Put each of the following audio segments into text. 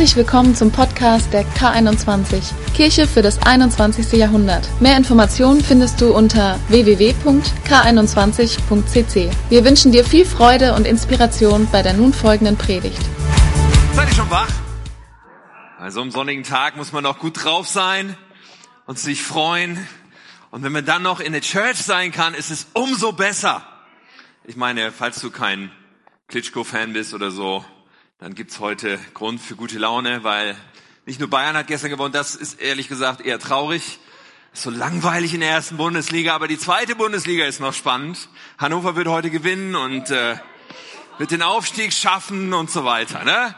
Herzlich willkommen zum Podcast der K21, Kirche für das 21. Jahrhundert. Mehr Informationen findest du unter www.k21.cc. Wir wünschen dir viel Freude und Inspiration bei der nun folgenden Predigt. Seid ihr schon wach? Also am sonnigen Tag muss man auch gut drauf sein und sich freuen. Und wenn man dann noch in der Church sein kann, ist es umso besser. Ich meine, falls du kein Klitschko-Fan bist oder so, dann gibt's heute Grund für gute Laune, weil nicht nur Bayern hat gestern gewonnen, das ist ehrlich gesagt eher traurig. So langweilig in der ersten Bundesliga, aber die zweite Bundesliga ist noch spannend. Hannover wird heute gewinnen und äh, wird den Aufstieg schaffen und so weiter. Ne?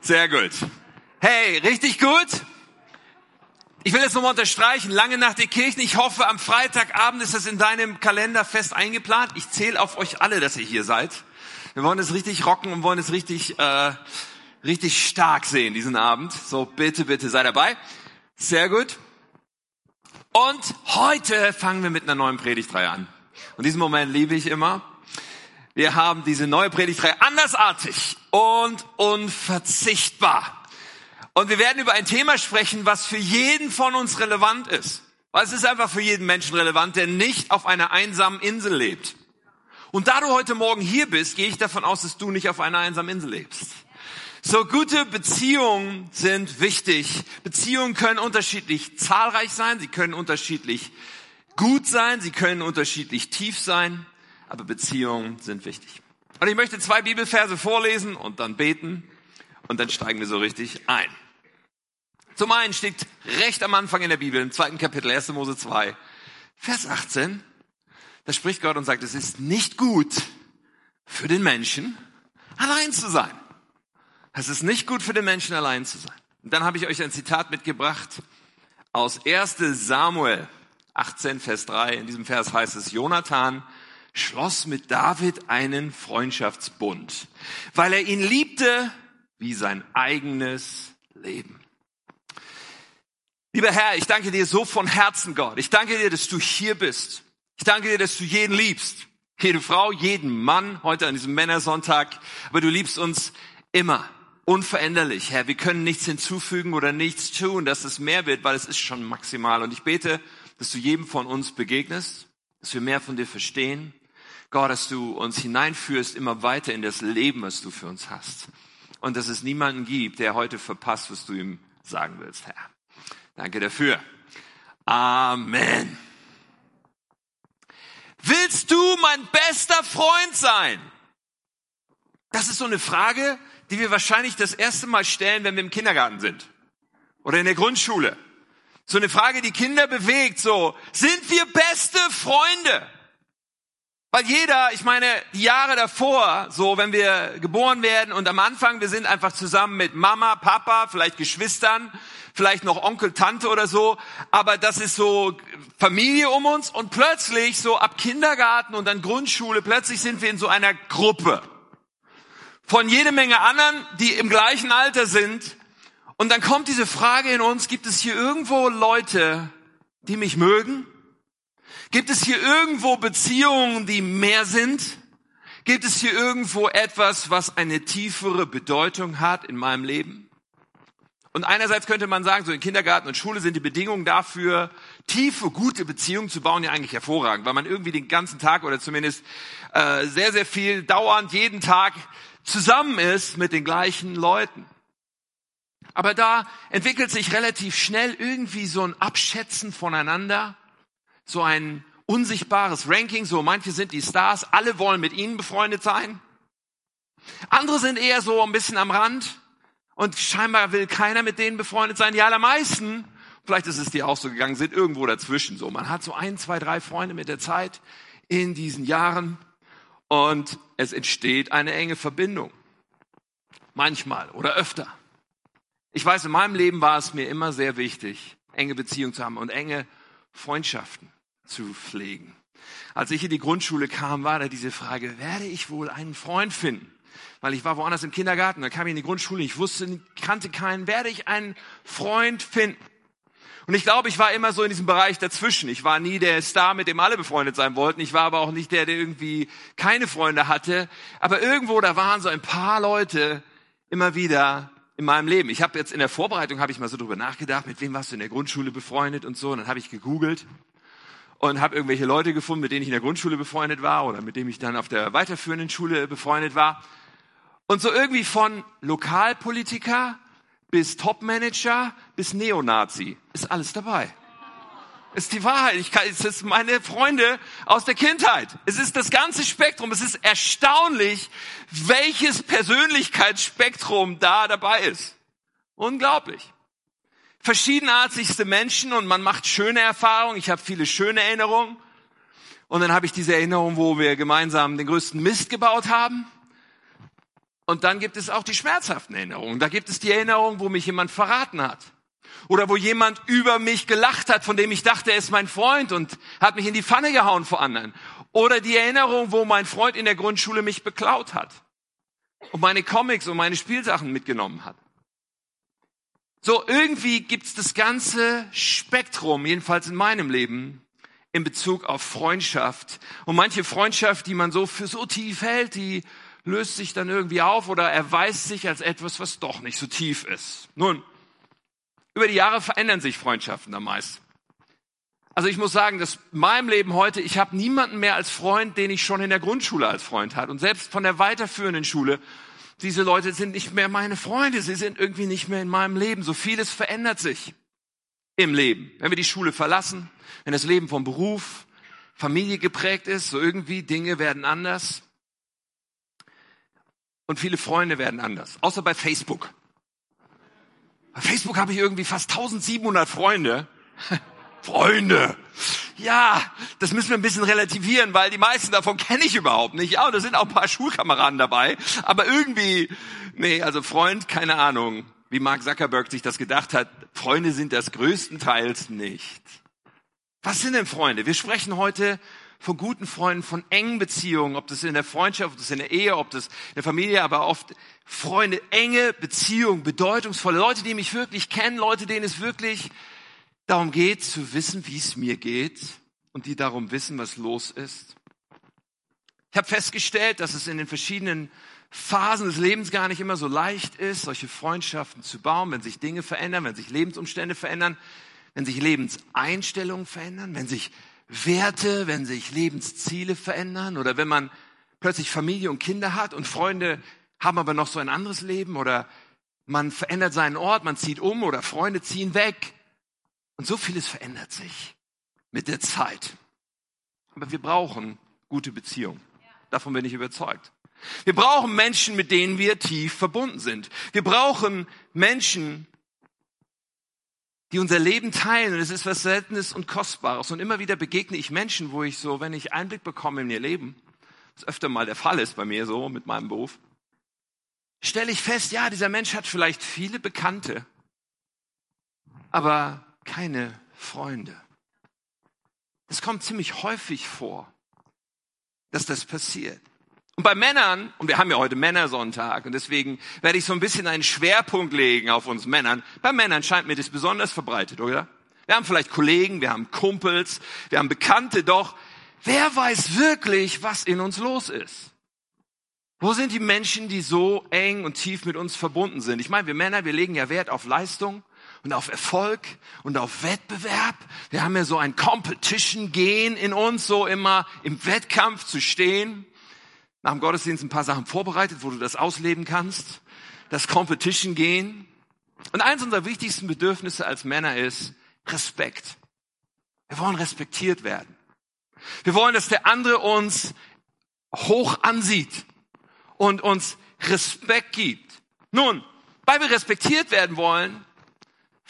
Sehr gut. Hey, richtig gut. Ich will jetzt nochmal unterstreichen, lange nach der Kirche. Ich hoffe, am Freitagabend ist das in deinem Kalender fest eingeplant. Ich zähle auf euch alle, dass ihr hier seid. Wir wollen es richtig rocken und wollen es richtig, äh, richtig stark sehen diesen Abend. So, bitte, bitte sei dabei. Sehr gut. Und heute fangen wir mit einer neuen Predigtreihe an. Und diesen Moment liebe ich immer. Wir haben diese neue Predigtreihe andersartig und unverzichtbar. Und wir werden über ein Thema sprechen, was für jeden von uns relevant ist. Weil es ist einfach für jeden Menschen relevant, der nicht auf einer einsamen Insel lebt. Und da du heute Morgen hier bist, gehe ich davon aus, dass du nicht auf einer einsamen Insel lebst. So gute Beziehungen sind wichtig. Beziehungen können unterschiedlich zahlreich sein, sie können unterschiedlich gut sein, sie können unterschiedlich tief sein, aber Beziehungen sind wichtig. Und ich möchte zwei Bibelverse vorlesen und dann beten und dann steigen wir so richtig ein. Zum einen steht recht am Anfang in der Bibel, im zweiten Kapitel, 1. Mose 2, Vers 18, da spricht Gott und sagt, es ist nicht gut für den Menschen, allein zu sein. Es ist nicht gut für den Menschen, allein zu sein. Und dann habe ich euch ein Zitat mitgebracht aus 1 Samuel 18, Vers 3. In diesem Vers heißt es, Jonathan schloss mit David einen Freundschaftsbund, weil er ihn liebte wie sein eigenes Leben. Lieber Herr, ich danke dir so von Herzen, Gott. Ich danke dir, dass du hier bist. Ich danke dir, dass du jeden liebst. Jede Frau, jeden Mann, heute an diesem Männersonntag. Aber du liebst uns immer. Unveränderlich, Herr. Wir können nichts hinzufügen oder nichts tun, dass es mehr wird, weil es ist schon maximal. Und ich bete, dass du jedem von uns begegnest, dass wir mehr von dir verstehen. Gott, dass du uns hineinführst immer weiter in das Leben, was du für uns hast. Und dass es niemanden gibt, der heute verpasst, was du ihm sagen willst, Herr. Danke dafür. Amen. Willst du mein bester Freund sein? Das ist so eine Frage, die wir wahrscheinlich das erste Mal stellen, wenn wir im Kindergarten sind oder in der Grundschule. So eine Frage, die Kinder bewegt, so, sind wir beste Freunde? Weil jeder, ich meine, die Jahre davor, so, wenn wir geboren werden und am Anfang, wir sind einfach zusammen mit Mama, Papa, vielleicht Geschwistern, vielleicht noch Onkel, Tante oder so, aber das ist so Familie um uns und plötzlich so ab Kindergarten und dann Grundschule, plötzlich sind wir in so einer Gruppe von jede Menge anderen, die im gleichen Alter sind und dann kommt diese Frage in uns, gibt es hier irgendwo Leute, die mich mögen? Gibt es hier irgendwo Beziehungen, die mehr sind? Gibt es hier irgendwo etwas, was eine tiefere Bedeutung hat in meinem Leben? Und einerseits könnte man sagen, so in Kindergarten und Schule sind die Bedingungen dafür, tiefe, gute Beziehungen zu bauen, ja eigentlich hervorragend, weil man irgendwie den ganzen Tag oder zumindest äh, sehr, sehr viel dauernd jeden Tag zusammen ist mit den gleichen Leuten. Aber da entwickelt sich relativ schnell irgendwie so ein Abschätzen voneinander, so ein unsichtbares Ranking, so manche sind die Stars, alle wollen mit ihnen befreundet sein. Andere sind eher so ein bisschen am Rand und scheinbar will keiner mit denen befreundet sein. Die allermeisten, vielleicht ist es dir auch so gegangen, sind irgendwo dazwischen so. Man hat so ein, zwei, drei Freunde mit der Zeit in diesen Jahren und es entsteht eine enge Verbindung. Manchmal oder öfter. Ich weiß, in meinem Leben war es mir immer sehr wichtig, enge Beziehungen zu haben und enge Freundschaften zu pflegen. Als ich in die Grundschule kam, war da diese Frage, werde ich wohl einen Freund finden? weil ich war woanders im Kindergarten, dann kam ich in die Grundschule, ich wusste, kannte keinen, werde ich einen Freund finden. Und ich glaube, ich war immer so in diesem Bereich dazwischen. Ich war nie der Star, mit dem alle befreundet sein wollten. Ich war aber auch nicht der, der irgendwie keine Freunde hatte. Aber irgendwo, da waren so ein paar Leute immer wieder in meinem Leben. Ich habe jetzt in der Vorbereitung habe ich mal so drüber nachgedacht, mit wem warst du in der Grundschule befreundet und so. Und dann habe ich gegoogelt und habe irgendwelche Leute gefunden, mit denen ich in der Grundschule befreundet war oder mit denen ich dann auf der weiterführenden Schule befreundet war. Und so irgendwie von Lokalpolitiker bis Topmanager bis Neonazi ist alles dabei. Ist die Wahrheit. Ich kann, es ist meine Freunde aus der Kindheit. Es ist das ganze Spektrum. Es ist erstaunlich, welches Persönlichkeitsspektrum da dabei ist. Unglaublich. Verschiedenartigste Menschen und man macht schöne Erfahrungen. Ich habe viele schöne Erinnerungen. Und dann habe ich diese Erinnerung, wo wir gemeinsam den größten Mist gebaut haben. Und dann gibt es auch die schmerzhaften Erinnerungen. Da gibt es die Erinnerung, wo mich jemand verraten hat. Oder wo jemand über mich gelacht hat, von dem ich dachte, er ist mein Freund und hat mich in die Pfanne gehauen vor anderen. Oder die Erinnerung, wo mein Freund in der Grundschule mich beklaut hat und meine Comics und meine Spielsachen mitgenommen hat. So, irgendwie gibt's das ganze Spektrum, jedenfalls in meinem Leben, in Bezug auf Freundschaft. Und manche Freundschaft, die man so für so tief hält, die löst sich dann irgendwie auf oder erweist sich als etwas, was doch nicht so tief ist. Nun, über die Jahre verändern sich Freundschaften am meisten. Also ich muss sagen, dass in meinem Leben heute, ich habe niemanden mehr als Freund, den ich schon in der Grundschule als Freund hatte. Und selbst von der weiterführenden Schule, diese Leute sind nicht mehr meine Freunde, sie sind irgendwie nicht mehr in meinem Leben. So vieles verändert sich im Leben. Wenn wir die Schule verlassen, wenn das Leben vom Beruf, Familie geprägt ist, so irgendwie Dinge werden anders. Und viele Freunde werden anders. Außer bei Facebook. Bei Facebook habe ich irgendwie fast 1700 Freunde. Freunde. Ja, das müssen wir ein bisschen relativieren, weil die meisten davon kenne ich überhaupt nicht. Ja, da sind auch ein paar Schulkameraden dabei. Aber irgendwie, nee, also Freund, keine Ahnung, wie Mark Zuckerberg sich das gedacht hat. Freunde sind das größtenteils nicht. Was sind denn Freunde? Wir sprechen heute von guten Freunden, von engen Beziehungen, ob das in der Freundschaft, ob das in der Ehe, ob das in der Familie, aber oft Freunde, enge Beziehungen, bedeutungsvolle Leute, die mich wirklich kennen, Leute, denen es wirklich darum geht, zu wissen, wie es mir geht und die darum wissen, was los ist. Ich habe festgestellt, dass es in den verschiedenen Phasen des Lebens gar nicht immer so leicht ist, solche Freundschaften zu bauen, wenn sich Dinge verändern, wenn sich Lebensumstände verändern, wenn sich Lebenseinstellungen verändern, wenn sich Werte, wenn sich Lebensziele verändern oder wenn man plötzlich Familie und Kinder hat und Freunde haben aber noch so ein anderes Leben oder man verändert seinen Ort, man zieht um oder Freunde ziehen weg. Und so vieles verändert sich mit der Zeit. Aber wir brauchen gute Beziehungen. Davon bin ich überzeugt. Wir brauchen Menschen, mit denen wir tief verbunden sind. Wir brauchen Menschen, die unser Leben teilen. Und es ist was Seltenes und Kostbares. Und immer wieder begegne ich Menschen, wo ich so, wenn ich Einblick bekomme in ihr Leben, was öfter mal der Fall ist bei mir so mit meinem Beruf, stelle ich fest, ja, dieser Mensch hat vielleicht viele Bekannte, aber keine Freunde. Es kommt ziemlich häufig vor, dass das passiert. Und bei Männern, und wir haben ja heute Männersonntag, und deswegen werde ich so ein bisschen einen Schwerpunkt legen auf uns Männern. Bei Männern scheint mir das besonders verbreitet, oder? Wir haben vielleicht Kollegen, wir haben Kumpels, wir haben Bekannte, doch wer weiß wirklich, was in uns los ist? Wo sind die Menschen, die so eng und tief mit uns verbunden sind? Ich meine, wir Männer, wir legen ja Wert auf Leistung und auf Erfolg und auf Wettbewerb. Wir haben ja so ein Competition-Gen in uns, so immer im Wettkampf zu stehen nach dem Gottesdienst ein paar Sachen vorbereitet, wo du das ausleben kannst. Das Competition gehen. Und eins unserer wichtigsten Bedürfnisse als Männer ist Respekt. Wir wollen respektiert werden. Wir wollen, dass der andere uns hoch ansieht und uns Respekt gibt. Nun, weil wir respektiert werden wollen,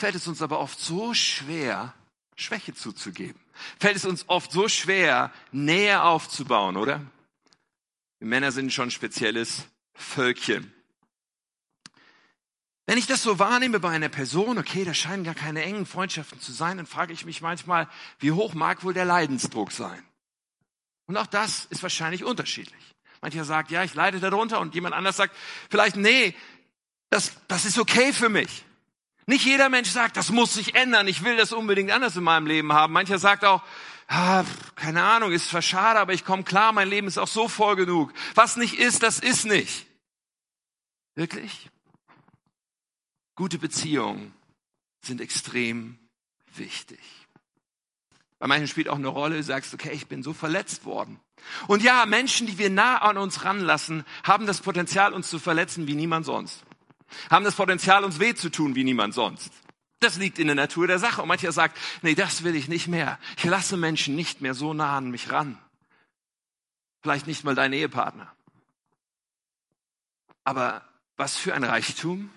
fällt es uns aber oft so schwer, Schwäche zuzugeben. Fällt es uns oft so schwer, Nähe aufzubauen, oder? Wir Männer sind schon ein spezielles Völkchen. Wenn ich das so wahrnehme bei einer Person, okay, da scheinen gar keine engen Freundschaften zu sein, dann frage ich mich manchmal, wie hoch mag wohl der Leidensdruck sein? Und auch das ist wahrscheinlich unterschiedlich. Mancher sagt, ja, ich leide darunter und jemand anders sagt, vielleicht, nee, das, das ist okay für mich. Nicht jeder Mensch sagt, das muss sich ändern, ich will das unbedingt anders in meinem Leben haben. Mancher sagt auch, ah, keine Ahnung, ist zwar schade, aber ich komme klar, mein Leben ist auch so voll genug. Was nicht ist, das ist nicht. Wirklich? Gute Beziehungen sind extrem wichtig. Bei manchen spielt auch eine Rolle, du sagst, okay, ich bin so verletzt worden. Und ja, Menschen, die wir nah an uns ranlassen, haben das Potenzial, uns zu verletzen wie niemand sonst. Haben das Potenzial, uns weh zu tun wie niemand sonst. Das liegt in der Natur der Sache. Und mancher sagt, nee, das will ich nicht mehr. Ich lasse Menschen nicht mehr so nah an mich ran. Vielleicht nicht mal dein Ehepartner. Aber was für ein Reichtum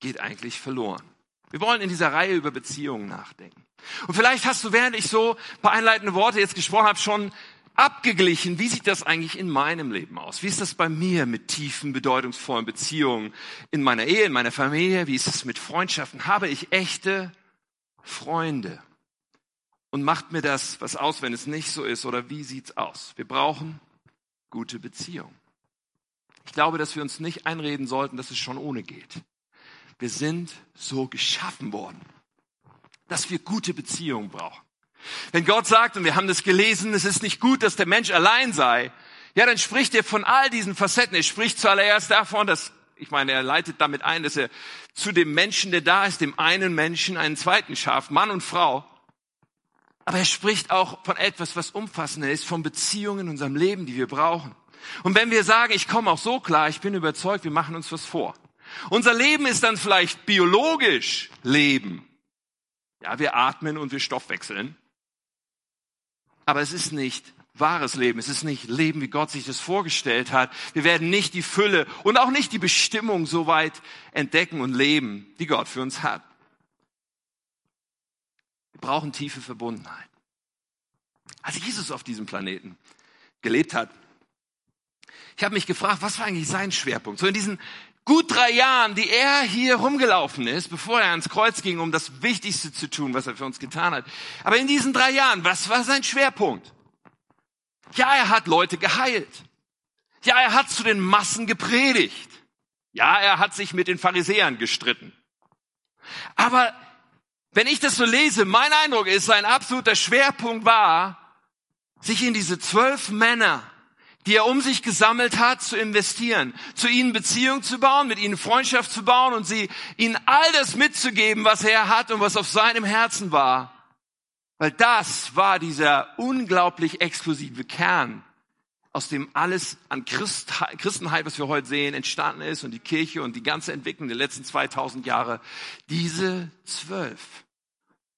geht eigentlich verloren. Wir wollen in dieser Reihe über Beziehungen nachdenken. Und vielleicht hast du, während ich so ein paar einleitende Worte jetzt gesprochen habe, schon abgeglichen, wie sieht das eigentlich in meinem Leben aus? Wie ist das bei mir mit tiefen, bedeutungsvollen Beziehungen in meiner Ehe, in meiner Familie? Wie ist es mit Freundschaften? Habe ich echte Freunde? Und macht mir das was aus, wenn es nicht so ist? Oder wie sieht's aus? Wir brauchen gute Beziehungen. Ich glaube, dass wir uns nicht einreden sollten, dass es schon ohne geht. Wir sind so geschaffen worden, dass wir gute Beziehungen brauchen. Wenn Gott sagt, und wir haben das gelesen, es ist nicht gut, dass der Mensch allein sei, ja, dann spricht er von all diesen Facetten. Er spricht zuallererst davon, dass, ich meine, er leitet damit ein, dass er zu dem Menschen, der da ist, dem einen Menschen einen zweiten schafft, Mann und Frau. Aber er spricht auch von etwas, was umfassender ist, von Beziehungen in unserem Leben, die wir brauchen. Und wenn wir sagen, ich komme auch so klar, ich bin überzeugt, wir machen uns was vor. Unser Leben ist dann vielleicht biologisch Leben. Ja, wir atmen und wir stoffwechseln. Aber es ist nicht wahres Leben. Es ist nicht Leben, wie Gott sich das vorgestellt hat. Wir werden nicht die Fülle und auch nicht die Bestimmung so weit entdecken und leben, die Gott für uns hat. Wir brauchen tiefe Verbundenheit. Als Jesus auf diesem Planeten gelebt hat, ich habe mich gefragt, was war eigentlich sein Schwerpunkt? So in diesen gut drei Jahren, die er hier rumgelaufen ist, bevor er ans Kreuz ging, um das Wichtigste zu tun, was er für uns getan hat. Aber in diesen drei Jahren, was war sein Schwerpunkt? Ja, er hat Leute geheilt. Ja, er hat zu den Massen gepredigt. Ja, er hat sich mit den Pharisäern gestritten. Aber wenn ich das so lese, mein Eindruck ist, sein absoluter Schwerpunkt war, sich in diese zwölf Männer die er um sich gesammelt hat, zu investieren, zu ihnen Beziehung zu bauen, mit ihnen Freundschaft zu bauen und sie ihnen all das mitzugeben, was er hat und was auf seinem Herzen war. Weil das war dieser unglaublich exklusive Kern, aus dem alles an Christ, Christenheit, was wir heute sehen, entstanden ist und die Kirche und die ganze Entwicklung der letzten 2000 Jahre. Diese zwölf.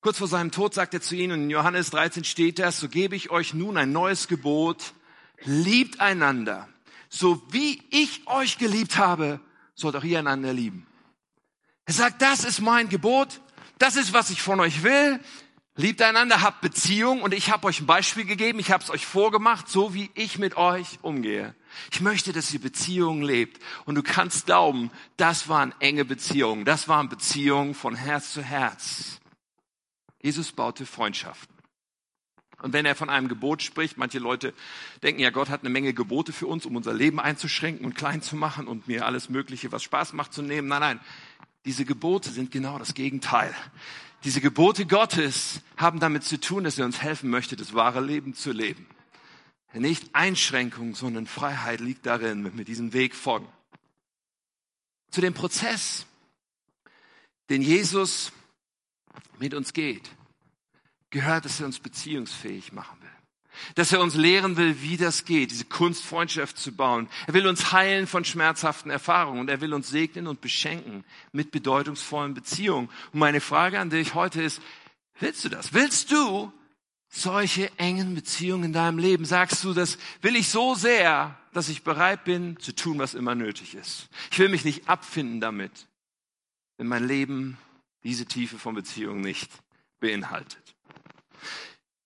Kurz vor seinem Tod sagt er zu ihnen, und in Johannes 13 steht das, so gebe ich euch nun ein neues Gebot, liebt einander. So wie ich euch geliebt habe, sollt auch ihr einander lieben. Er sagt, das ist mein Gebot, das ist, was ich von euch will. Liebt einander, habt Beziehung und ich habe euch ein Beispiel gegeben, ich habe es euch vorgemacht, so wie ich mit euch umgehe. Ich möchte, dass ihr Beziehungen lebt und du kannst glauben, das waren enge Beziehungen, das waren Beziehungen von Herz zu Herz. Jesus baute Freundschaften. Und wenn er von einem Gebot spricht, manche Leute denken ja, Gott hat eine Menge Gebote für uns, um unser Leben einzuschränken und klein zu machen und mir alles Mögliche, was Spaß macht, zu nehmen. Nein, nein, diese Gebote sind genau das Gegenteil. Diese Gebote Gottes haben damit zu tun, dass er uns helfen möchte, das wahre Leben zu leben. Nicht Einschränkung, sondern Freiheit liegt darin, wenn wir diesen Weg folgen. Zu dem Prozess, den Jesus mit uns geht gehört, dass er uns beziehungsfähig machen will. Dass er uns lehren will, wie das geht, diese Kunst, Freundschaft zu bauen. Er will uns heilen von schmerzhaften Erfahrungen und er will uns segnen und beschenken mit bedeutungsvollen Beziehungen. Und meine Frage an dich heute ist, willst du das? Willst du solche engen Beziehungen in deinem Leben? Sagst du, das will ich so sehr, dass ich bereit bin zu tun, was immer nötig ist. Ich will mich nicht abfinden damit, wenn mein Leben diese Tiefe von Beziehungen nicht beinhaltet.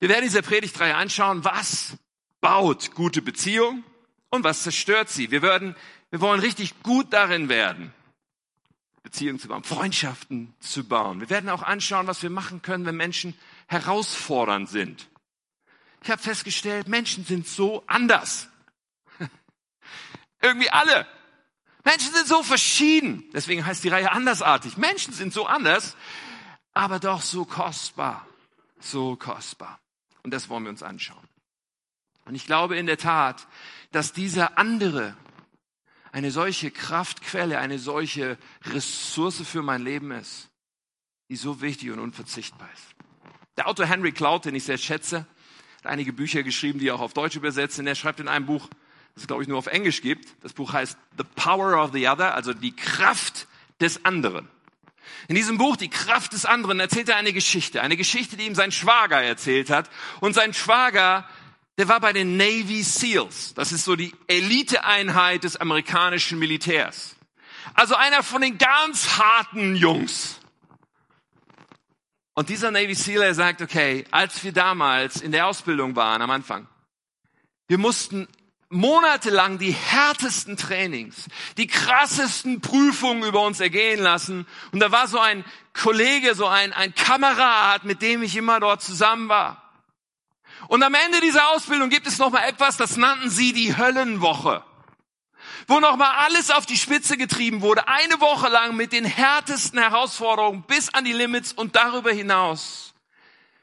Wir werden diese Predigtreihe anschauen, was baut gute Beziehung und was zerstört sie. Wir werden, wir wollen richtig gut darin werden, Beziehungen zu bauen, Freundschaften zu bauen. Wir werden auch anschauen, was wir machen können, wenn Menschen herausfordernd sind. Ich habe festgestellt, Menschen sind so anders. Irgendwie alle. Menschen sind so verschieden. Deswegen heißt die Reihe andersartig. Menschen sind so anders, aber doch so kostbar. So kostbar. Und das wollen wir uns anschauen. Und ich glaube in der Tat, dass dieser andere eine solche Kraftquelle, eine solche Ressource für mein Leben ist, die so wichtig und unverzichtbar ist. Der Autor Henry Cloud, den ich sehr schätze, hat einige Bücher geschrieben, die auch auf Deutsch übersetzt sind. Er schreibt in einem Buch, das es glaube ich nur auf Englisch gibt. Das Buch heißt The Power of the Other, also die Kraft des anderen. In diesem Buch, Die Kraft des anderen, erzählt er eine Geschichte. Eine Geschichte, die ihm sein Schwager erzählt hat. Und sein Schwager, der war bei den Navy SEALs. Das ist so die Eliteeinheit des amerikanischen Militärs. Also einer von den ganz harten Jungs. Und dieser Navy SEAL, er sagt, okay, als wir damals in der Ausbildung waren am Anfang, wir mussten monatelang die härtesten Trainings, die krassesten Prüfungen über uns ergehen lassen. Und da war so ein Kollege, so ein, ein Kamerad, mit dem ich immer dort zusammen war. Und am Ende dieser Ausbildung gibt es noch mal etwas, das nannten sie die Höllenwoche. Wo noch mal alles auf die Spitze getrieben wurde. Eine Woche lang mit den härtesten Herausforderungen bis an die Limits und darüber hinaus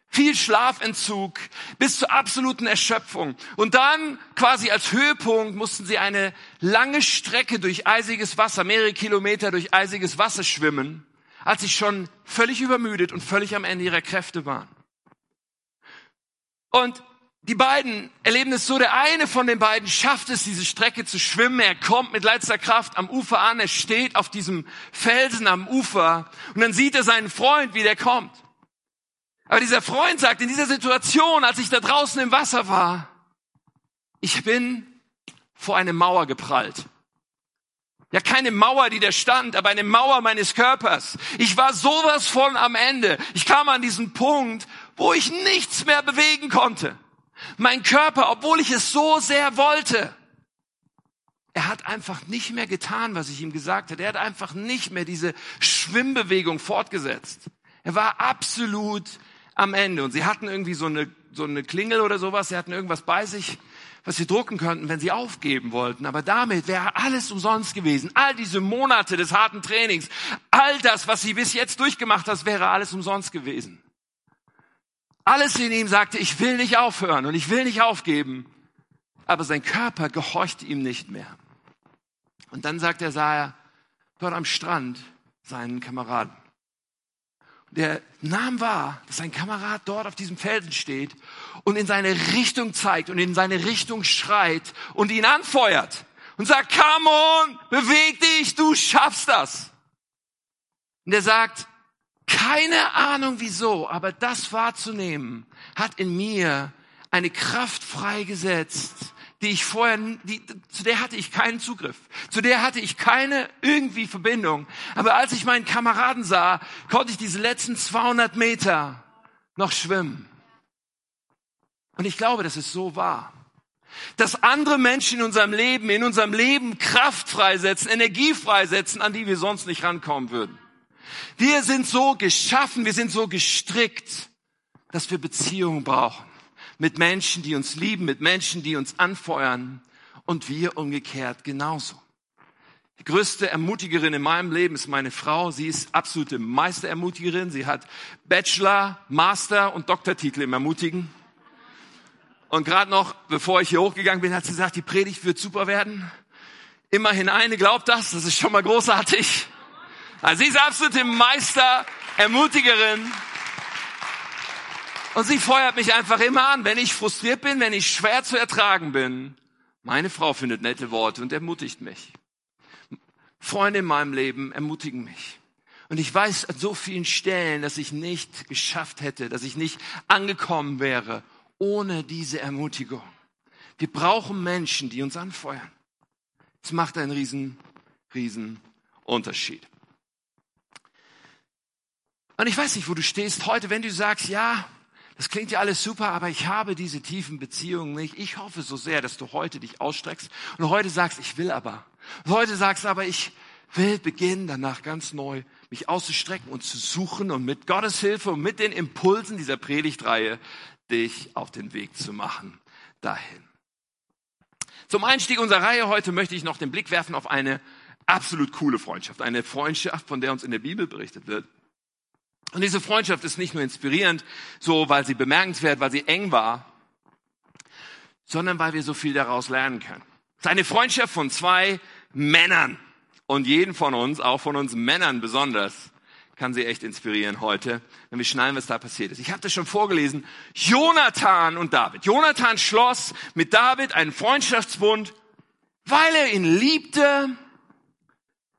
viel Schlafentzug bis zur absoluten Erschöpfung. Und dann quasi als Höhepunkt mussten sie eine lange Strecke durch eisiges Wasser, mehrere Kilometer durch eisiges Wasser schwimmen, als sie schon völlig übermüdet und völlig am Ende ihrer Kräfte waren. Und die beiden erleben es so, der eine von den beiden schafft es, diese Strecke zu schwimmen. Er kommt mit letzter Kraft am Ufer an, er steht auf diesem Felsen am Ufer und dann sieht er seinen Freund, wie der kommt. Aber dieser Freund sagt, in dieser Situation, als ich da draußen im Wasser war, ich bin vor eine Mauer geprallt. Ja, keine Mauer, die da stand, aber eine Mauer meines Körpers. Ich war sowas von am Ende. Ich kam an diesen Punkt, wo ich nichts mehr bewegen konnte. Mein Körper, obwohl ich es so sehr wollte, er hat einfach nicht mehr getan, was ich ihm gesagt hatte. Er hat einfach nicht mehr diese Schwimmbewegung fortgesetzt. Er war absolut am Ende. Und sie hatten irgendwie so eine, so eine Klingel oder sowas, sie hatten irgendwas bei sich, was sie drucken könnten, wenn sie aufgeben wollten. Aber damit wäre alles umsonst gewesen. All diese Monate des harten Trainings, all das, was sie bis jetzt durchgemacht hat, wäre alles umsonst gewesen. Alles in ihm sagte, ich will nicht aufhören und ich will nicht aufgeben. Aber sein Körper gehorchte ihm nicht mehr. Und dann sagt er, sah er dort am Strand seinen Kameraden der nahm wahr, dass sein Kamerad dort auf diesem Felsen steht und in seine Richtung zeigt und in seine Richtung schreit und ihn anfeuert und sagt, come on, beweg dich, du schaffst das. Und er sagt, keine Ahnung wieso, aber das wahrzunehmen hat in mir eine Kraft freigesetzt, die ich vorher, die, zu der hatte ich keinen Zugriff. Zu der hatte ich keine irgendwie Verbindung. Aber als ich meinen Kameraden sah, konnte ich diese letzten 200 Meter noch schwimmen. Und ich glaube, dass es so war. Dass andere Menschen in unserem Leben, in unserem Leben Kraft freisetzen, Energie freisetzen, an die wir sonst nicht rankommen würden. Wir sind so geschaffen, wir sind so gestrickt, dass wir Beziehungen brauchen mit Menschen, die uns lieben, mit Menschen, die uns anfeuern und wir umgekehrt genauso. Die größte Ermutigerin in meinem Leben ist meine Frau. Sie ist absolute Meisterermutigerin. Sie hat Bachelor, Master und Doktortitel im Ermutigen. Und gerade noch, bevor ich hier hochgegangen bin, hat sie gesagt, die Predigt wird super werden. Immerhin eine glaubt das, das ist schon mal großartig. Also sie ist absolute Meisterermutigerin. Und sie feuert mich einfach immer an, wenn ich frustriert bin, wenn ich schwer zu ertragen bin. Meine Frau findet nette Worte und ermutigt mich. Freunde in meinem Leben ermutigen mich. Und ich weiß an so vielen Stellen, dass ich nicht geschafft hätte, dass ich nicht angekommen wäre ohne diese Ermutigung. Wir brauchen Menschen, die uns anfeuern. Es macht einen riesen, riesen Unterschied. Und ich weiß nicht, wo du stehst heute, wenn du sagst, ja, das klingt ja alles super, aber ich habe diese tiefen Beziehungen nicht. Ich hoffe so sehr, dass du heute dich ausstreckst und heute sagst, ich will aber. Und heute sagst aber, ich will beginnen, danach ganz neu mich auszustrecken und zu suchen und mit Gottes Hilfe und mit den Impulsen dieser Predigtreihe dich auf den Weg zu machen dahin. Zum Einstieg unserer Reihe heute möchte ich noch den Blick werfen auf eine absolut coole Freundschaft. Eine Freundschaft, von der uns in der Bibel berichtet wird. Und diese Freundschaft ist nicht nur inspirierend, so weil sie bemerkenswert, weil sie eng war, sondern weil wir so viel daraus lernen können. Es ist eine Freundschaft von zwei Männern. Und jeden von uns, auch von uns Männern besonders, kann sie echt inspirieren heute, wenn wir schnallen, was da passiert ist. Ich habe das schon vorgelesen. Jonathan und David. Jonathan schloss mit David einen Freundschaftsbund, weil er ihn liebte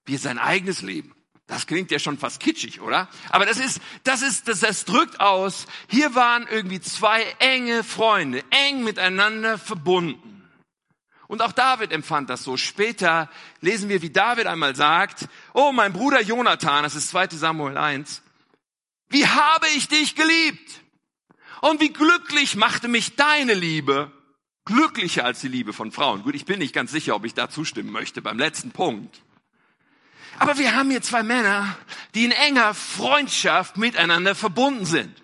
wie sein eigenes Leben. Das klingt ja schon fast kitschig, oder? Aber das ist, das ist, das, das drückt aus. Hier waren irgendwie zwei enge Freunde, eng miteinander verbunden. Und auch David empfand das so. Später lesen wir, wie David einmal sagt, oh, mein Bruder Jonathan, das ist 2 Samuel 1, wie habe ich dich geliebt? Und wie glücklich machte mich deine Liebe, glücklicher als die Liebe von Frauen. Gut, ich bin nicht ganz sicher, ob ich da zustimmen möchte beim letzten Punkt. Aber wir haben hier zwei Männer, die in enger Freundschaft miteinander verbunden sind.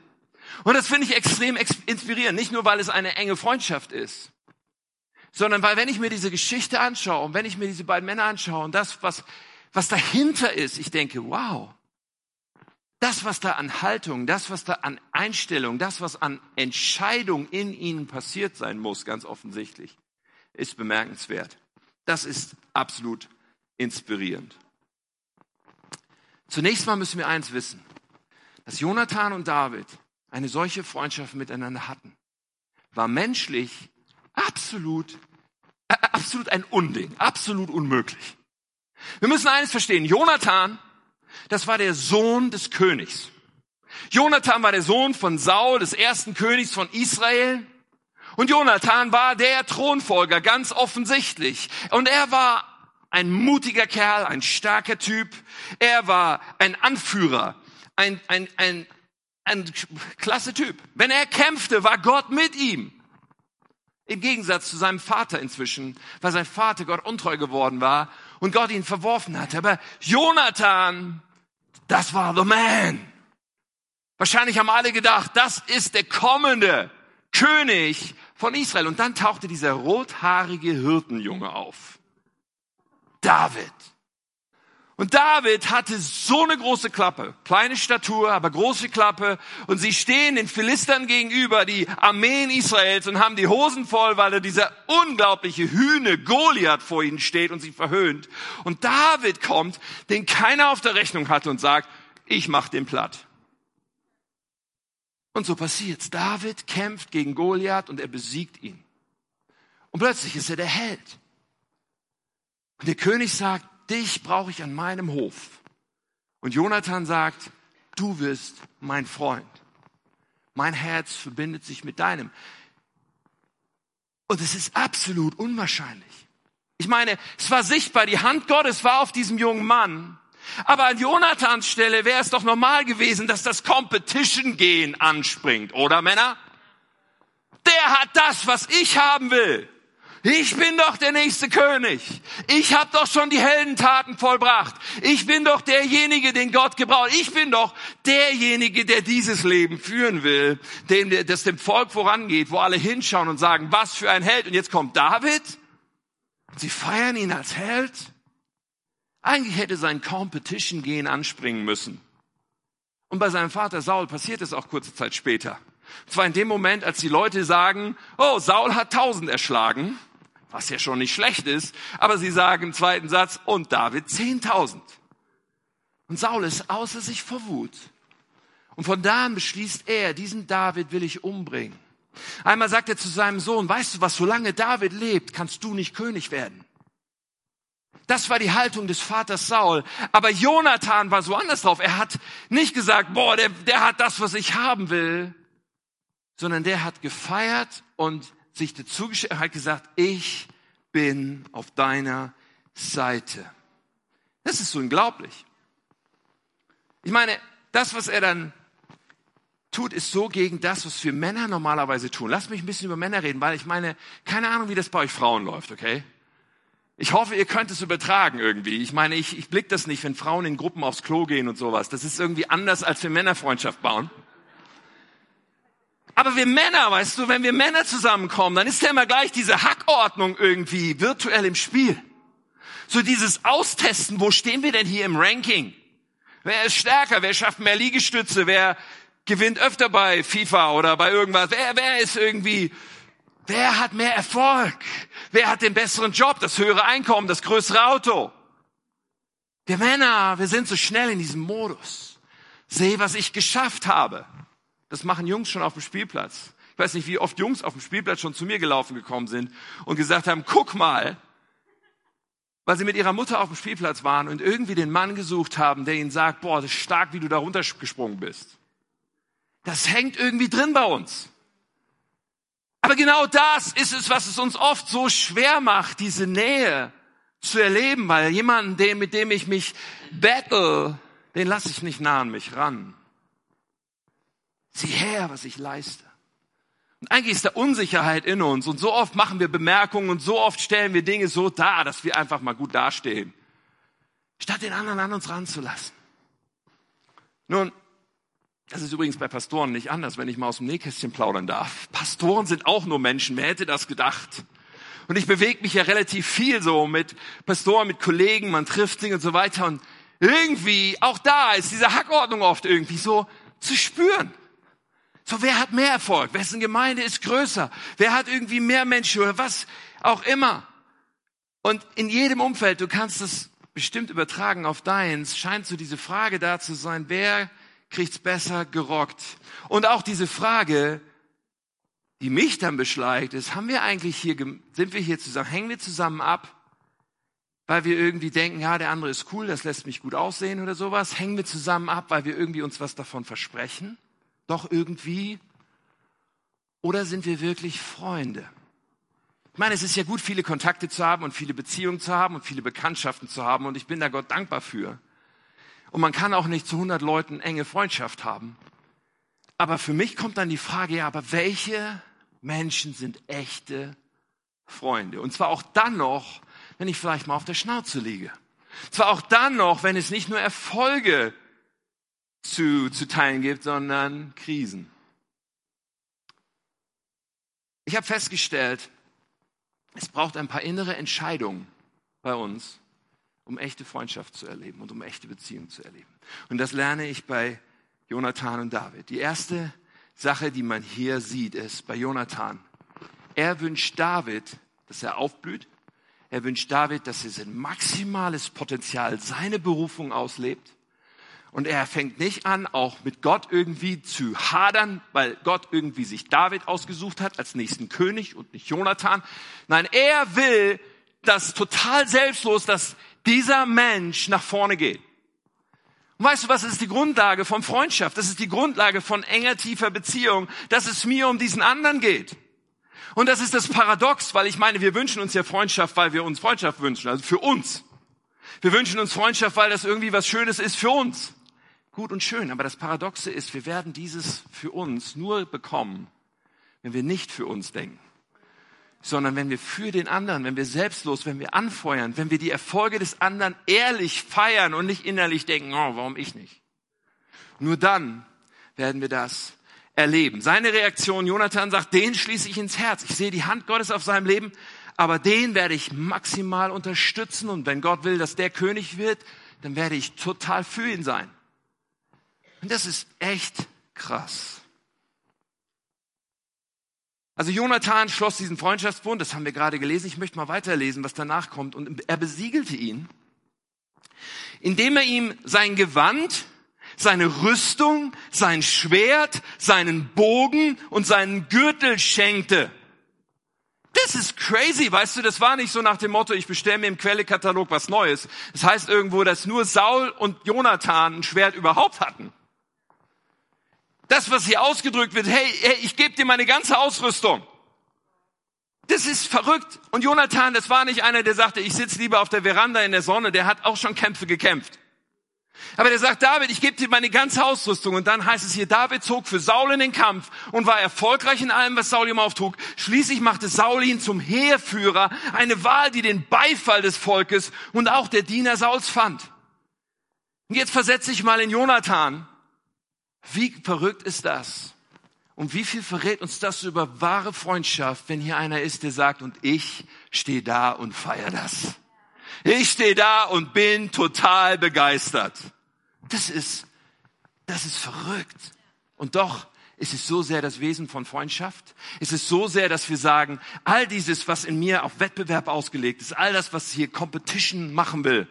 Und das finde ich extrem inspirierend. Nicht nur, weil es eine enge Freundschaft ist, sondern weil wenn ich mir diese Geschichte anschaue und wenn ich mir diese beiden Männer anschaue und das, was, was dahinter ist, ich denke, wow, das, was da an Haltung, das, was da an Einstellung, das, was an Entscheidung in ihnen passiert sein muss, ganz offensichtlich, ist bemerkenswert. Das ist absolut inspirierend. Zunächst mal müssen wir eins wissen, dass Jonathan und David eine solche Freundschaft miteinander hatten, war menschlich absolut, äh, absolut ein Unding, absolut unmöglich. Wir müssen eines verstehen. Jonathan, das war der Sohn des Königs. Jonathan war der Sohn von Saul, des ersten Königs von Israel. Und Jonathan war der Thronfolger, ganz offensichtlich. Und er war ein mutiger Kerl, ein starker Typ. Er war ein Anführer, ein, ein, ein, ein klasse Typ. Wenn er kämpfte, war Gott mit ihm. Im Gegensatz zu seinem Vater inzwischen, weil sein Vater Gott untreu geworden war und Gott ihn verworfen hatte. Aber Jonathan, das war the man. Wahrscheinlich haben alle gedacht, das ist der kommende König von Israel. Und dann tauchte dieser rothaarige Hirtenjunge auf. David. Und David hatte so eine große Klappe, kleine Statur, aber große Klappe. Und sie stehen den Philistern gegenüber, die Armeen Israels, und haben die Hosen voll, weil er dieser unglaubliche Hühne Goliath vor ihnen steht und sie verhöhnt. Und David kommt, den keiner auf der Rechnung hatte und sagt, ich mach den platt. Und so passiert's. David kämpft gegen Goliath und er besiegt ihn. Und plötzlich ist er der Held. Und der König sagt, dich brauche ich an meinem Hof. Und Jonathan sagt, du wirst mein Freund. Mein Herz verbindet sich mit deinem. Und es ist absolut unwahrscheinlich. Ich meine, es war sichtbar, die Hand Gottes war auf diesem jungen Mann. Aber an Jonathans Stelle wäre es doch normal gewesen, dass das Competition-Gehen anspringt, oder Männer? Der hat das, was ich haben will. Ich bin doch der nächste König. Ich habe doch schon die Heldentaten vollbracht. Ich bin doch derjenige, den Gott gebraucht. Ich bin doch derjenige, der dieses Leben führen will, dem, das dem Volk vorangeht, wo alle hinschauen und sagen, was für ein Held. Und jetzt kommt David. Sie feiern ihn als Held. Eigentlich hätte sein Competition-Gehen anspringen müssen. Und bei seinem Vater Saul passiert es auch kurze Zeit später. Und zwar in dem Moment, als die Leute sagen, oh, Saul hat tausend erschlagen was ja schon nicht schlecht ist, aber sie sagen im zweiten Satz, und David zehntausend. Und Saul ist außer sich vor Wut. Und von da an beschließt er, diesen David will ich umbringen. Einmal sagt er zu seinem Sohn, weißt du was, solange David lebt, kannst du nicht König werden. Das war die Haltung des Vaters Saul. Aber Jonathan war so anders drauf. Er hat nicht gesagt, boah, der, der hat das, was ich haben will, sondern der hat gefeiert und sich dazu hat gesagt, ich bin auf deiner Seite. Das ist so unglaublich. Ich meine, das, was er dann tut, ist so gegen das, was wir Männer normalerweise tun. Lass mich ein bisschen über Männer reden, weil ich meine, keine Ahnung, wie das bei euch Frauen läuft, okay? Ich hoffe, ihr könnt es übertragen irgendwie. Ich meine, ich, ich blick das nicht, wenn Frauen in Gruppen aufs Klo gehen und sowas. Das ist irgendwie anders, als wir Männerfreundschaft bauen. Aber wir Männer, weißt du, wenn wir Männer zusammenkommen, dann ist ja immer gleich diese Hackordnung irgendwie virtuell im Spiel. So dieses Austesten, wo stehen wir denn hier im Ranking? Wer ist stärker? Wer schafft mehr Liegestütze? Wer gewinnt öfter bei FIFA oder bei irgendwas? Wer, wer ist irgendwie Wer hat mehr Erfolg? Wer hat den besseren Job, das höhere Einkommen, das größere Auto? Wir Männer, wir sind so schnell in diesem Modus. Seh, was ich geschafft habe. Das machen Jungs schon auf dem Spielplatz. Ich weiß nicht, wie oft Jungs auf dem Spielplatz schon zu mir gelaufen gekommen sind und gesagt haben, guck mal, weil sie mit ihrer Mutter auf dem Spielplatz waren und irgendwie den Mann gesucht haben, der ihnen sagt, boah, das ist stark, wie du da runtergesprungen bist. Das hängt irgendwie drin bei uns. Aber genau das ist es, was es uns oft so schwer macht, diese Nähe zu erleben, weil jemanden, mit dem ich mich battle, den lasse ich nicht nah an mich ran. Sieh her, was ich leiste. Und eigentlich ist da Unsicherheit in uns und so oft machen wir Bemerkungen und so oft stellen wir Dinge so dar, dass wir einfach mal gut dastehen, statt den anderen an uns ranzulassen. Nun, das ist übrigens bei Pastoren nicht anders, wenn ich mal aus dem Nähkästchen plaudern darf. Pastoren sind auch nur Menschen, wer hätte das gedacht? Und ich bewege mich ja relativ viel so mit Pastoren, mit Kollegen, man trifft sich und so weiter. Und irgendwie, auch da ist diese Hackordnung oft irgendwie so zu spüren. So, wer hat mehr Erfolg? Wessen Gemeinde ist größer? Wer hat irgendwie mehr Menschen oder was auch immer? Und in jedem Umfeld, du kannst es bestimmt übertragen auf deins, scheint so diese Frage da zu sein, wer kriegt's besser gerockt? Und auch diese Frage, die mich dann beschleicht, ist, haben wir eigentlich hier, sind wir hier zusammen, hängen wir zusammen ab, weil wir irgendwie denken, ja, der andere ist cool, das lässt mich gut aussehen oder sowas? Hängen wir zusammen ab, weil wir irgendwie uns was davon versprechen? Doch irgendwie? Oder sind wir wirklich Freunde? Ich meine, es ist ja gut, viele Kontakte zu haben und viele Beziehungen zu haben und viele Bekanntschaften zu haben und ich bin da Gott dankbar für. Und man kann auch nicht zu 100 Leuten enge Freundschaft haben. Aber für mich kommt dann die Frage, ja, aber welche Menschen sind echte Freunde? Und zwar auch dann noch, wenn ich vielleicht mal auf der Schnauze liege. Zwar auch dann noch, wenn es nicht nur Erfolge zu, zu teilen gibt, sondern Krisen. Ich habe festgestellt, es braucht ein paar innere Entscheidungen bei uns, um echte Freundschaft zu erleben und um echte Beziehung zu erleben. Und das lerne ich bei Jonathan und David. Die erste Sache, die man hier sieht, ist bei Jonathan. Er wünscht David, dass er aufblüht. Er wünscht David, dass er sein maximales Potenzial, seine Berufung auslebt. Und er fängt nicht an, auch mit Gott irgendwie zu hadern, weil Gott irgendwie sich David ausgesucht hat als nächsten König und nicht Jonathan. Nein, er will das total selbstlos, dass dieser Mensch nach vorne geht. Und weißt du was, ist die Grundlage von Freundschaft, das ist die Grundlage von enger, tiefer Beziehung, dass es mir um diesen anderen geht. Und das ist das Paradox, weil ich meine, wir wünschen uns ja Freundschaft, weil wir uns Freundschaft wünschen, also für uns. Wir wünschen uns Freundschaft, weil das irgendwie was Schönes ist für uns. Gut und schön, aber das Paradoxe ist, wir werden dieses für uns nur bekommen, wenn wir nicht für uns denken sondern wenn wir für den anderen, wenn wir selbstlos, wenn wir anfeuern, wenn wir die Erfolge des anderen ehrlich feiern und nicht innerlich denken, oh, warum ich nicht? Nur dann werden wir das erleben. Seine Reaktion, Jonathan sagt, den schließe ich ins Herz. Ich sehe die Hand Gottes auf seinem Leben, aber den werde ich maximal unterstützen und wenn Gott will, dass der König wird, dann werde ich total für ihn sein. Und das ist echt krass. Also Jonathan schloss diesen Freundschaftsbund, das haben wir gerade gelesen. Ich möchte mal weiterlesen, was danach kommt. Und er besiegelte ihn, indem er ihm sein Gewand, seine Rüstung, sein Schwert, seinen Bogen und seinen Gürtel schenkte. Das ist crazy, weißt du, das war nicht so nach dem Motto, ich bestelle mir im Quellekatalog was Neues. Das heißt irgendwo, dass nur Saul und Jonathan ein Schwert überhaupt hatten das, was hier ausgedrückt wird, hey, hey ich gebe dir meine ganze Ausrüstung. Das ist verrückt. Und Jonathan, das war nicht einer, der sagte, ich sitze lieber auf der Veranda in der Sonne, der hat auch schon Kämpfe gekämpft. Aber der sagt, David, ich gebe dir meine ganze Ausrüstung. Und dann heißt es hier, David zog für Saul in den Kampf und war erfolgreich in allem, was Saul ihm auftrug. Schließlich machte Saul ihn zum Heerführer, eine Wahl, die den Beifall des Volkes und auch der Diener Sauls fand. Und jetzt versetze ich mal in Jonathan. Wie verrückt ist das? Und wie viel verrät uns das über wahre Freundschaft, wenn hier einer ist, der sagt, und ich stehe da und feier das. Ich stehe da und bin total begeistert. Das ist, das ist verrückt. Und doch Ist es so sehr das Wesen von Freundschaft? Ist es so sehr, dass wir sagen, all dieses, was in mir auf Wettbewerb ausgelegt ist, all das, was hier Competition machen will,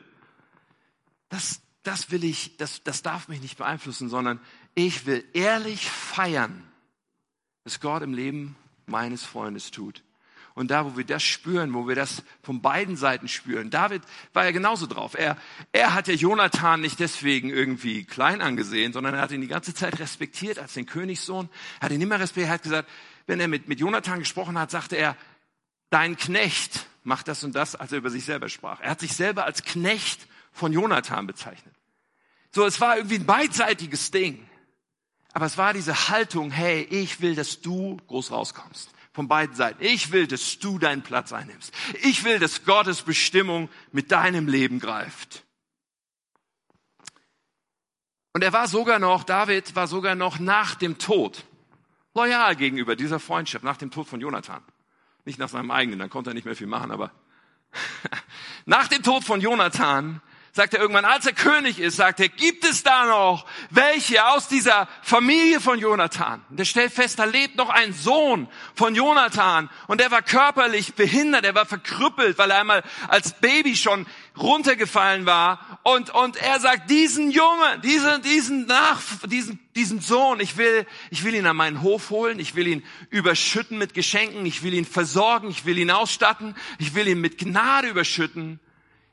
das, das will ich, das, das darf mich nicht beeinflussen, sondern ich will ehrlich feiern, was Gott im Leben meines Freundes tut. Und da, wo wir das spüren, wo wir das von beiden Seiten spüren, David war ja genauso drauf. Er, er hat ja Jonathan nicht deswegen irgendwie klein angesehen, sondern er hat ihn die ganze Zeit respektiert als den Königssohn. Hat ihn immer respektiert, er hat gesagt, wenn er mit, mit Jonathan gesprochen hat, sagte er, dein Knecht macht das und das, als er über sich selber sprach. Er hat sich selber als Knecht von Jonathan bezeichnet. So, es war irgendwie ein beidseitiges Ding. Aber es war diese Haltung, hey, ich will, dass du groß rauskommst. Von beiden Seiten. Ich will, dass du deinen Platz einnimmst. Ich will, dass Gottes Bestimmung mit deinem Leben greift. Und er war sogar noch, David war sogar noch nach dem Tod loyal gegenüber dieser Freundschaft, nach dem Tod von Jonathan. Nicht nach seinem eigenen, dann konnte er nicht mehr viel machen, aber nach dem Tod von Jonathan sagt er irgendwann, als er König ist, sagt er, gibt es da noch welche aus dieser Familie von Jonathan? Und er stellt fest, da lebt noch ein Sohn von Jonathan. Und der war körperlich behindert, er war verkrüppelt, weil er einmal als Baby schon runtergefallen war. Und, und er sagt, diesen Jungen, diesen, diesen Nach, diesen, diesen Sohn, ich will, ich will ihn an meinen Hof holen, ich will ihn überschütten mit Geschenken, ich will ihn versorgen, ich will ihn ausstatten, ich will ihn mit Gnade überschütten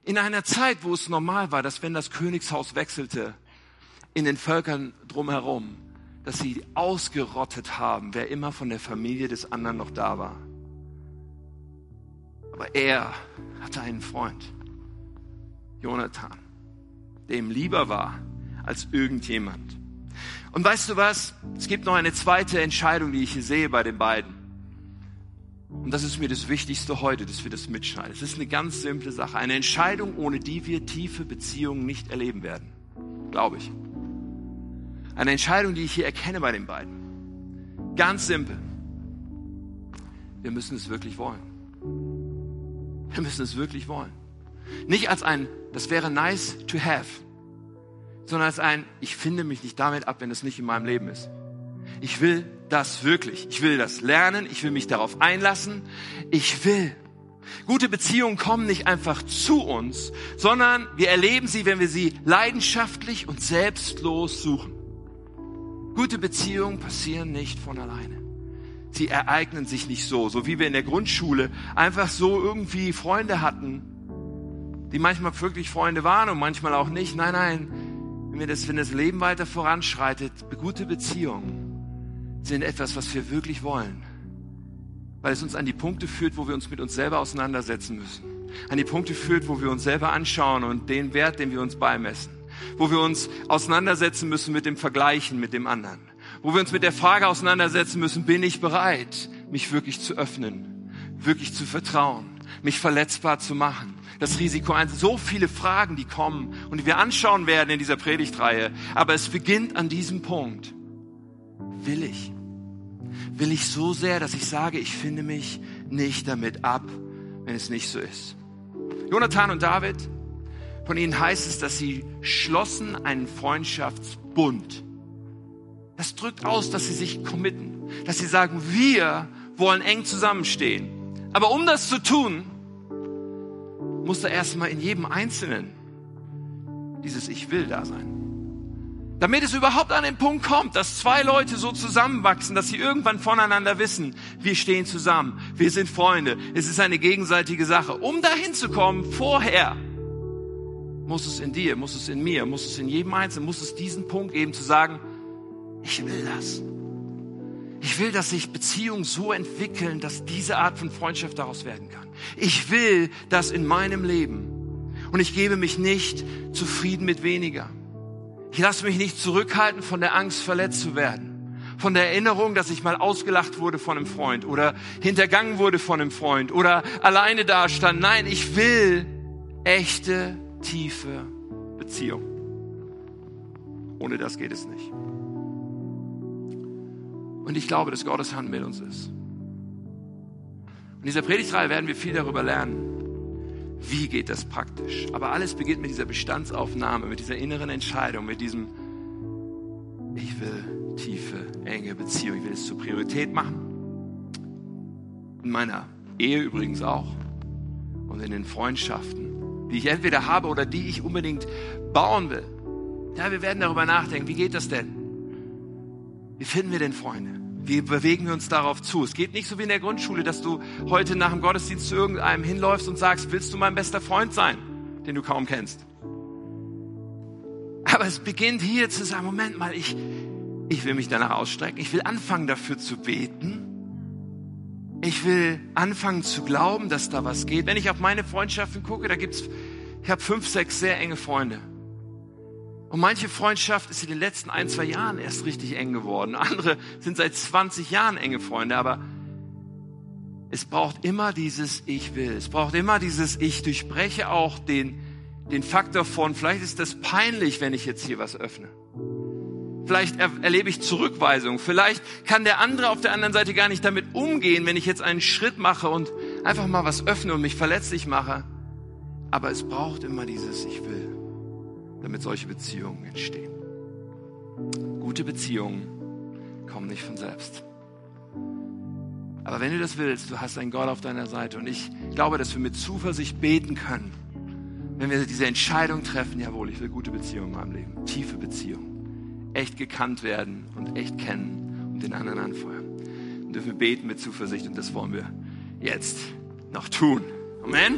in einer Zeit, wo es normal war, dass wenn das Königshaus wechselte, in den Völkern drumherum, dass sie ausgerottet haben, wer immer von der Familie des anderen noch da war. Aber er hatte einen Freund, Jonathan, der ihm lieber war als irgendjemand. Und weißt du was? Es gibt noch eine zweite Entscheidung, die ich hier sehe bei den beiden. Und das ist mir das Wichtigste heute, dass wir das mitschneiden. Es ist eine ganz simple Sache. Eine Entscheidung, ohne die wir tiefe Beziehungen nicht erleben werden. Glaube ich. Eine Entscheidung, die ich hier erkenne bei den beiden. Ganz simpel. Wir müssen es wirklich wollen. Wir müssen es wirklich wollen. Nicht als ein, das wäre nice to have, sondern als ein, ich finde mich nicht damit ab, wenn es nicht in meinem Leben ist. Ich will das wirklich. Ich will das lernen. Ich will mich darauf einlassen. Ich will. Gute Beziehungen kommen nicht einfach zu uns, sondern wir erleben sie, wenn wir sie leidenschaftlich und selbstlos suchen. Gute Beziehungen passieren nicht von alleine. Sie ereignen sich nicht so, so wie wir in der Grundschule einfach so irgendwie Freunde hatten, die manchmal wirklich Freunde waren und manchmal auch nicht. Nein, nein, wenn, wir das, wenn das Leben weiter voranschreitet, gute Beziehungen sind etwas, was wir wirklich wollen. Weil es uns an die Punkte führt, wo wir uns mit uns selber auseinandersetzen müssen. An die Punkte führt, wo wir uns selber anschauen und den Wert, den wir uns beimessen. Wo wir uns auseinandersetzen müssen mit dem Vergleichen mit dem anderen. Wo wir uns mit der Frage auseinandersetzen müssen, bin ich bereit, mich wirklich zu öffnen, wirklich zu vertrauen, mich verletzbar zu machen. Das Risiko eins, so viele Fragen, die kommen und die wir anschauen werden in dieser Predigtreihe. Aber es beginnt an diesem Punkt. Will ich? Will ich so sehr, dass ich sage, ich finde mich nicht damit ab, wenn es nicht so ist. Jonathan und David, von ihnen heißt es, dass sie schlossen einen Freundschaftsbund. Das drückt aus, dass sie sich committen, dass sie sagen, wir wollen eng zusammenstehen. Aber um das zu tun, muss da erstmal in jedem Einzelnen dieses Ich will da sein. Damit es überhaupt an den Punkt kommt, dass zwei Leute so zusammenwachsen, dass sie irgendwann voneinander wissen, wir stehen zusammen, wir sind Freunde, es ist eine gegenseitige Sache. Um dahin zu kommen, vorher muss es in dir, muss es in mir, muss es in jedem Einzelnen, muss es diesen Punkt geben, zu sagen, ich will das. Ich will, dass sich Beziehungen so entwickeln, dass diese Art von Freundschaft daraus werden kann. Ich will das in meinem Leben. Und ich gebe mich nicht zufrieden mit weniger. Ich lasse mich nicht zurückhalten von der Angst, verletzt zu werden. Von der Erinnerung, dass ich mal ausgelacht wurde von einem Freund oder hintergangen wurde von einem Freund oder alleine dastand. Nein, ich will echte, tiefe Beziehung. Ohne das geht es nicht. Und ich glaube, dass Gottes Hand mit uns ist. In dieser Predigtreihe werden wir viel darüber lernen. Wie geht das praktisch? Aber alles beginnt mit dieser Bestandsaufnahme, mit dieser inneren Entscheidung, mit diesem Ich will tiefe, enge Beziehung. Ich will es zur Priorität machen. In meiner Ehe übrigens auch. Und in den Freundschaften, die ich entweder habe oder die ich unbedingt bauen will. Ja, wir werden darüber nachdenken, wie geht das denn? Wie finden wir denn Freunde? Wie bewegen wir uns darauf zu? Es geht nicht so wie in der Grundschule, dass du heute nach dem Gottesdienst zu irgendeinem hinläufst und sagst, willst du mein bester Freund sein, den du kaum kennst? Aber es beginnt hier zu sagen, Moment mal, ich, ich will mich danach ausstrecken. Ich will anfangen dafür zu beten. Ich will anfangen zu glauben, dass da was geht. Wenn ich auf meine Freundschaften gucke, da gibt's, ich habe fünf, sechs sehr enge Freunde. Und manche Freundschaft ist in den letzten ein, zwei Jahren erst richtig eng geworden. Andere sind seit 20 Jahren enge Freunde, aber es braucht immer dieses Ich will. Es braucht immer dieses Ich durchbreche auch den, den Faktor von, vielleicht ist das peinlich, wenn ich jetzt hier was öffne. Vielleicht er, erlebe ich Zurückweisung. Vielleicht kann der andere auf der anderen Seite gar nicht damit umgehen, wenn ich jetzt einen Schritt mache und einfach mal was öffne und mich verletzlich mache. Aber es braucht immer dieses Ich will damit solche Beziehungen entstehen. Gute Beziehungen kommen nicht von selbst. Aber wenn du das willst, du hast einen Gott auf deiner Seite und ich glaube, dass wir mit Zuversicht beten können, wenn wir diese Entscheidung treffen, jawohl, ich will gute Beziehungen in meinem Leben, tiefe Beziehungen, echt gekannt werden und echt kennen und den anderen anfeuern. Dann dürfen wir beten mit Zuversicht und das wollen wir jetzt noch tun. Amen.